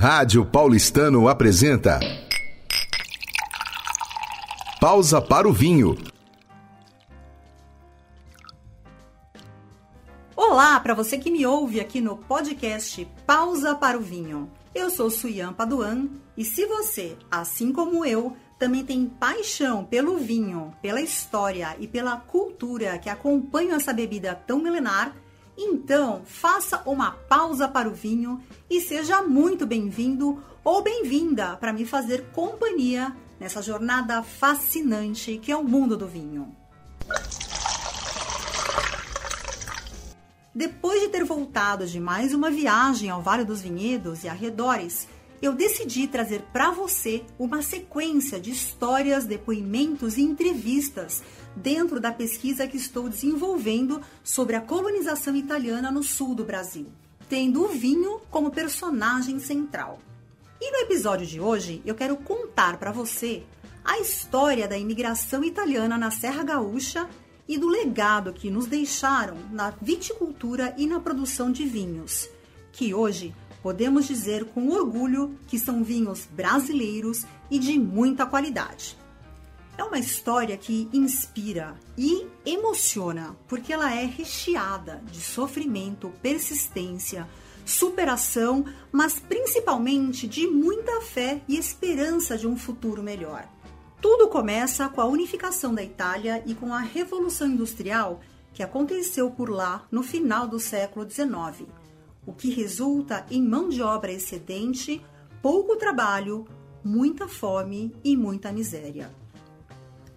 Rádio Paulistano apresenta. Pausa para o vinho. Olá para você que me ouve aqui no podcast Pausa para o Vinho. Eu sou Suyan Paduan e se você, assim como eu, também tem paixão pelo vinho, pela história e pela cultura que acompanham essa bebida tão milenar, então faça uma pausa para o vinho e seja muito bem-vindo ou bem-vinda para me fazer companhia nessa jornada fascinante que é o mundo do vinho. Depois de ter voltado de mais uma viagem ao Vale dos Vinhedos e arredores, eu decidi trazer para você uma sequência de histórias, depoimentos e entrevistas dentro da pesquisa que estou desenvolvendo sobre a colonização italiana no sul do Brasil, tendo o vinho como personagem central. E no episódio de hoje eu quero contar para você a história da imigração italiana na Serra Gaúcha e do legado que nos deixaram na viticultura e na produção de vinhos, que hoje podemos dizer com orgulho que são vinhos brasileiros e de muita qualidade. É uma história que inspira e emociona, porque ela é recheada de sofrimento, persistência, superação, mas principalmente de muita fé e esperança de um futuro melhor. Tudo começa com a unificação da Itália e com a Revolução Industrial que aconteceu por lá no final do século XIX o que resulta em mão de obra excedente, pouco trabalho, muita fome e muita miséria.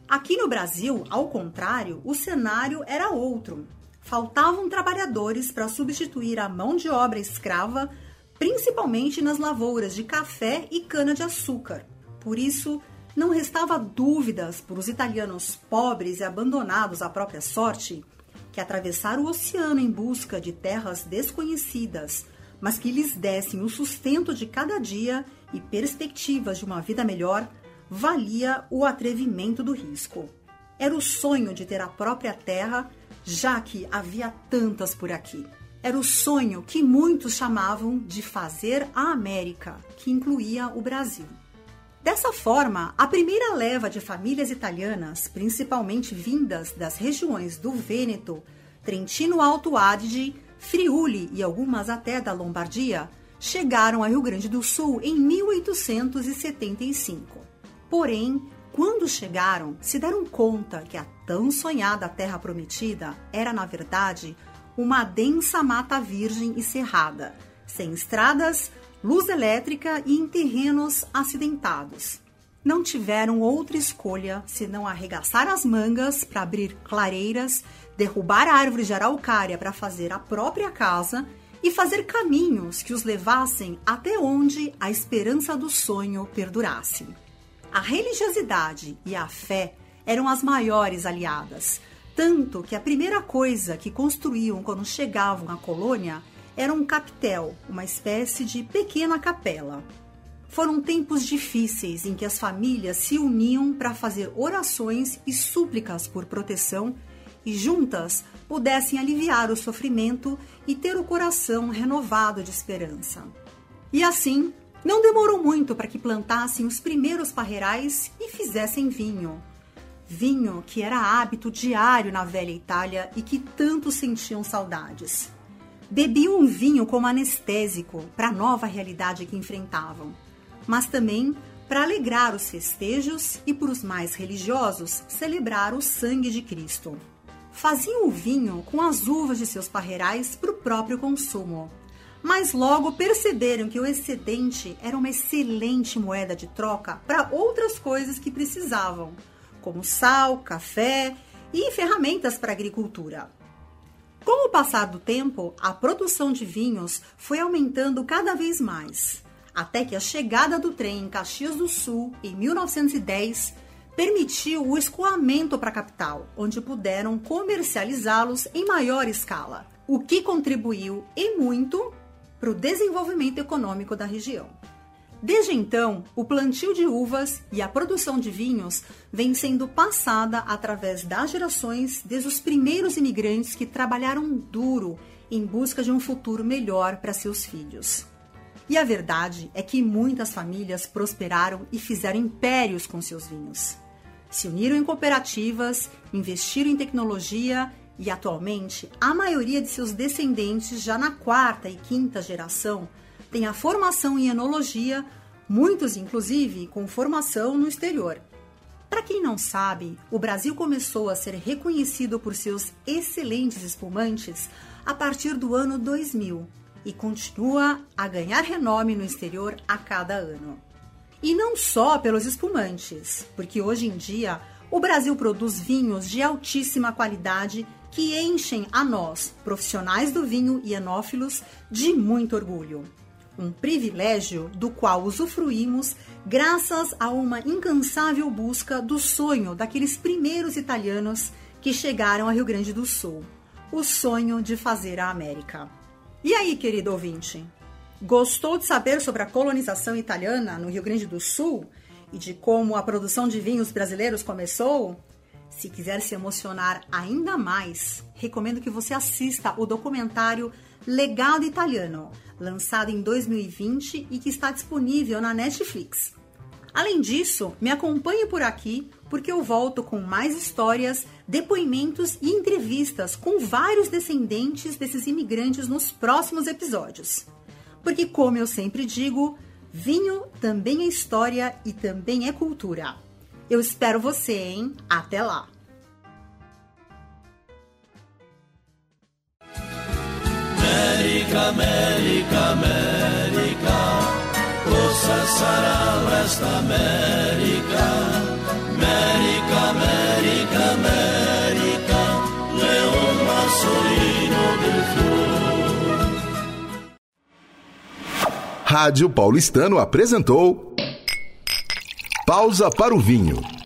Aqui no Brasil, ao contrário, o cenário era outro. Faltavam trabalhadores para substituir a mão de obra escrava, principalmente nas lavouras de café e cana-de-açúcar. Por isso, não restava dúvidas para os italianos pobres e abandonados à própria sorte que atravessaram o oceano em busca de terras desconhecidas, mas que lhes dessem o sustento de cada dia e perspectivas de uma vida melhor, valia o atrevimento do risco. Era o sonho de ter a própria terra, já que havia tantas por aqui. Era o sonho que muitos chamavam de fazer a América, que incluía o Brasil. Dessa forma, a primeira leva de famílias italianas, principalmente vindas das regiões do Vêneto, Trentino Alto Adige, Friuli e algumas até da Lombardia, chegaram a Rio Grande do Sul em 1875. Porém, quando chegaram, se deram conta que a tão sonhada Terra Prometida era, na verdade, uma densa mata virgem e cerrada, sem estradas, luz elétrica e em terrenos acidentados. Não tiveram outra escolha senão arregaçar as mangas para abrir clareiras, derrubar árvores de araucária para fazer a própria casa e fazer caminhos que os levassem até onde a esperança do sonho perdurasse. A religiosidade e a fé eram as maiores aliadas, tanto que a primeira coisa que construíam quando chegavam à colônia era um capitel, uma espécie de pequena capela. Foram tempos difíceis em que as famílias se uniam para fazer orações e súplicas por proteção e juntas pudessem aliviar o sofrimento e ter o coração renovado de esperança. E assim, não demorou muito para que plantassem os primeiros parreirais e fizessem vinho. Vinho que era hábito diário na velha Itália e que tanto sentiam saudades bebiam um vinho como anestésico para a nova realidade que enfrentavam, mas também para alegrar os festejos e, para os mais religiosos, celebrar o sangue de Cristo. Faziam o vinho com as uvas de seus parreirais para o próprio consumo, mas logo perceberam que o excedente era uma excelente moeda de troca para outras coisas que precisavam, como sal, café e ferramentas para a agricultura. Com o passar do tempo, a produção de vinhos foi aumentando cada vez mais, até que a chegada do trem em Caxias do Sul, em 1910, permitiu o escoamento para a capital, onde puderam comercializá-los em maior escala, o que contribuiu e muito para o desenvolvimento econômico da região. Desde então, o plantio de uvas e a produção de vinhos vem sendo passada através das gerações desde os primeiros imigrantes que trabalharam duro em busca de um futuro melhor para seus filhos. E a verdade é que muitas famílias prosperaram e fizeram impérios com seus vinhos. Se uniram em cooperativas, investiram em tecnologia e atualmente a maioria de seus descendentes, já na quarta e quinta geração, tem a formação em enologia, muitos inclusive com formação no exterior. Para quem não sabe, o Brasil começou a ser reconhecido por seus excelentes espumantes a partir do ano 2000 e continua a ganhar renome no exterior a cada ano. E não só pelos espumantes, porque hoje em dia o Brasil produz vinhos de altíssima qualidade que enchem a nós, profissionais do vinho e enófilos, de muito orgulho. Um privilégio do qual usufruímos graças a uma incansável busca do sonho daqueles primeiros italianos que chegaram a Rio Grande do Sul o sonho de fazer a América. E aí, querido ouvinte? Gostou de saber sobre a colonização italiana no Rio Grande do Sul e de como a produção de vinhos brasileiros começou? Se quiser se emocionar ainda mais, recomendo que você assista o documentário Legado Italiano, lançado em 2020 e que está disponível na Netflix. Além disso, me acompanhe por aqui porque eu volto com mais histórias, depoimentos e entrevistas com vários descendentes desses imigrantes nos próximos episódios. Porque, como eu sempre digo, vinho também é história e também é cultura. Eu espero você, hein? Até lá! América, América, América, força sarà resta América. América, América, América, Leon Massolino Flor. Rádio Paulistano apresentou Pausa para o Vinho.